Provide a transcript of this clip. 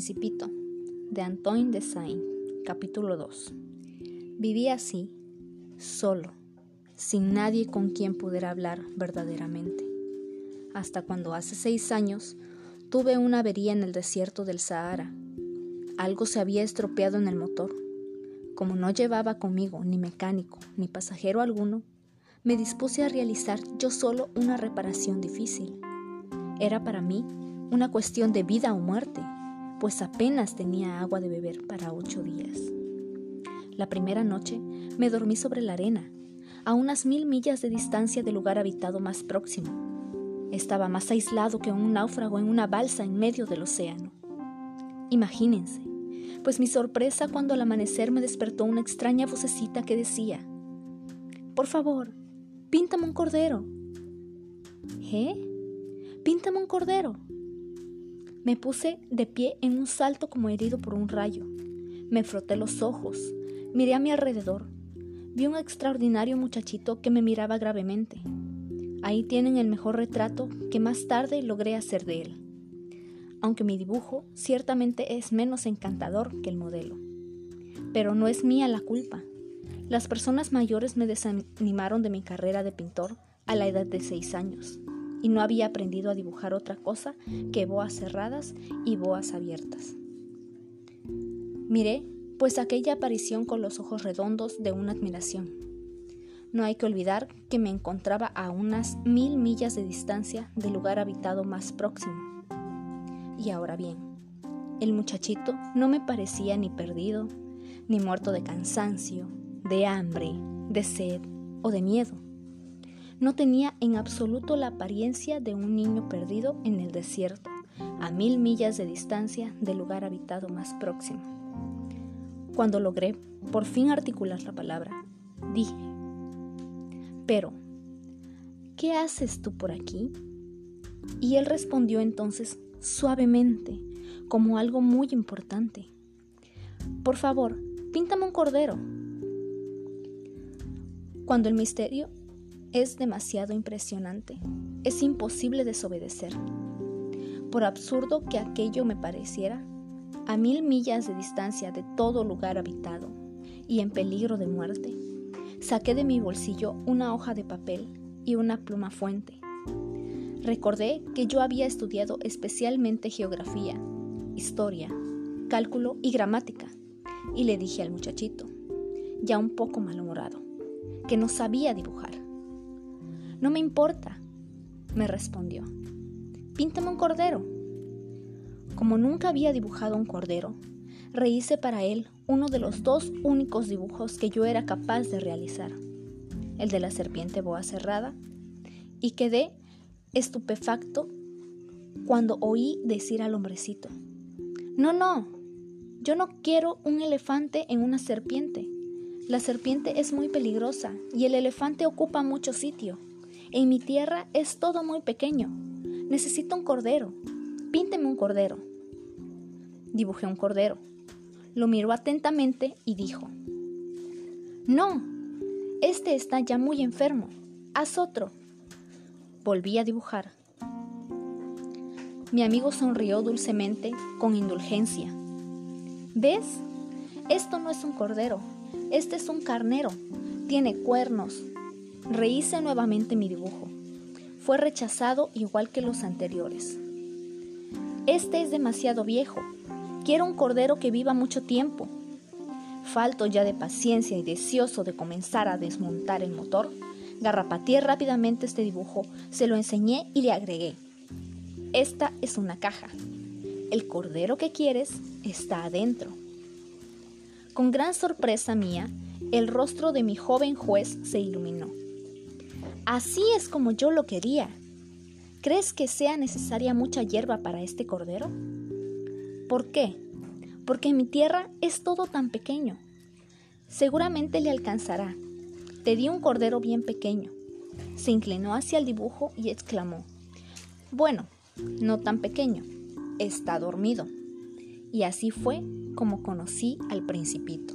Principito de Antoine de Saint, capítulo 2. Viví así, solo, sin nadie con quien poder hablar verdaderamente, hasta cuando hace seis años tuve una avería en el desierto del Sahara. Algo se había estropeado en el motor. Como no llevaba conmigo ni mecánico ni pasajero alguno, me dispuse a realizar yo solo una reparación difícil. Era para mí una cuestión de vida o muerte, pues apenas tenía agua de beber para ocho días. La primera noche me dormí sobre la arena, a unas mil millas de distancia del lugar habitado más próximo. Estaba más aislado que un náufrago en una balsa en medio del océano. Imagínense, pues mi sorpresa cuando al amanecer me despertó una extraña vocecita que decía, Por favor, píntame un cordero. ¿Eh? Píntame un cordero. Me puse de pie en un salto como herido por un rayo. Me froté los ojos, miré a mi alrededor. Vi un extraordinario muchachito que me miraba gravemente. Ahí tienen el mejor retrato que más tarde logré hacer de él. Aunque mi dibujo ciertamente es menos encantador que el modelo. Pero no es mía la culpa. Las personas mayores me desanimaron de mi carrera de pintor a la edad de seis años y no había aprendido a dibujar otra cosa que boas cerradas y boas abiertas. Miré, pues aquella aparición con los ojos redondos de una admiración. No hay que olvidar que me encontraba a unas mil millas de distancia del lugar habitado más próximo. Y ahora bien, el muchachito no me parecía ni perdido, ni muerto de cansancio, de hambre, de sed o de miedo no tenía en absoluto la apariencia de un niño perdido en el desierto, a mil millas de distancia del lugar habitado más próximo. Cuando logré por fin articular la palabra, dije, pero, ¿qué haces tú por aquí? Y él respondió entonces suavemente, como algo muy importante. Por favor, píntame un cordero. Cuando el misterio es demasiado impresionante. Es imposible desobedecer. Por absurdo que aquello me pareciera, a mil millas de distancia de todo lugar habitado y en peligro de muerte, saqué de mi bolsillo una hoja de papel y una pluma fuente. Recordé que yo había estudiado especialmente geografía, historia, cálculo y gramática, y le dije al muchachito, ya un poco malhumorado, que no sabía dibujar. No me importa, me respondió. Píntame un cordero. Como nunca había dibujado un cordero, rehice para él uno de los dos únicos dibujos que yo era capaz de realizar, el de la serpiente boa cerrada, y quedé estupefacto cuando oí decir al hombrecito, no, no, yo no quiero un elefante en una serpiente. La serpiente es muy peligrosa y el elefante ocupa mucho sitio. En mi tierra es todo muy pequeño. Necesito un cordero. Pínteme un cordero. Dibujé un cordero. Lo miró atentamente y dijo, No, este está ya muy enfermo. Haz otro. Volví a dibujar. Mi amigo sonrió dulcemente, con indulgencia. ¿Ves? Esto no es un cordero, este es un carnero. Tiene cuernos, Rehice nuevamente mi dibujo. Fue rechazado igual que los anteriores. Este es demasiado viejo. Quiero un cordero que viva mucho tiempo. Falto ya de paciencia y deseoso de comenzar a desmontar el motor, garrapateé rápidamente este dibujo, se lo enseñé y le agregué. Esta es una caja. El cordero que quieres está adentro. Con gran sorpresa mía, el rostro de mi joven juez se iluminó. Así es como yo lo quería. ¿Crees que sea necesaria mucha hierba para este cordero? ¿Por qué? Porque mi tierra es todo tan pequeño. Seguramente le alcanzará. Te di un cordero bien pequeño. Se inclinó hacia el dibujo y exclamó, Bueno, no tan pequeño, está dormido. Y así fue como conocí al principito.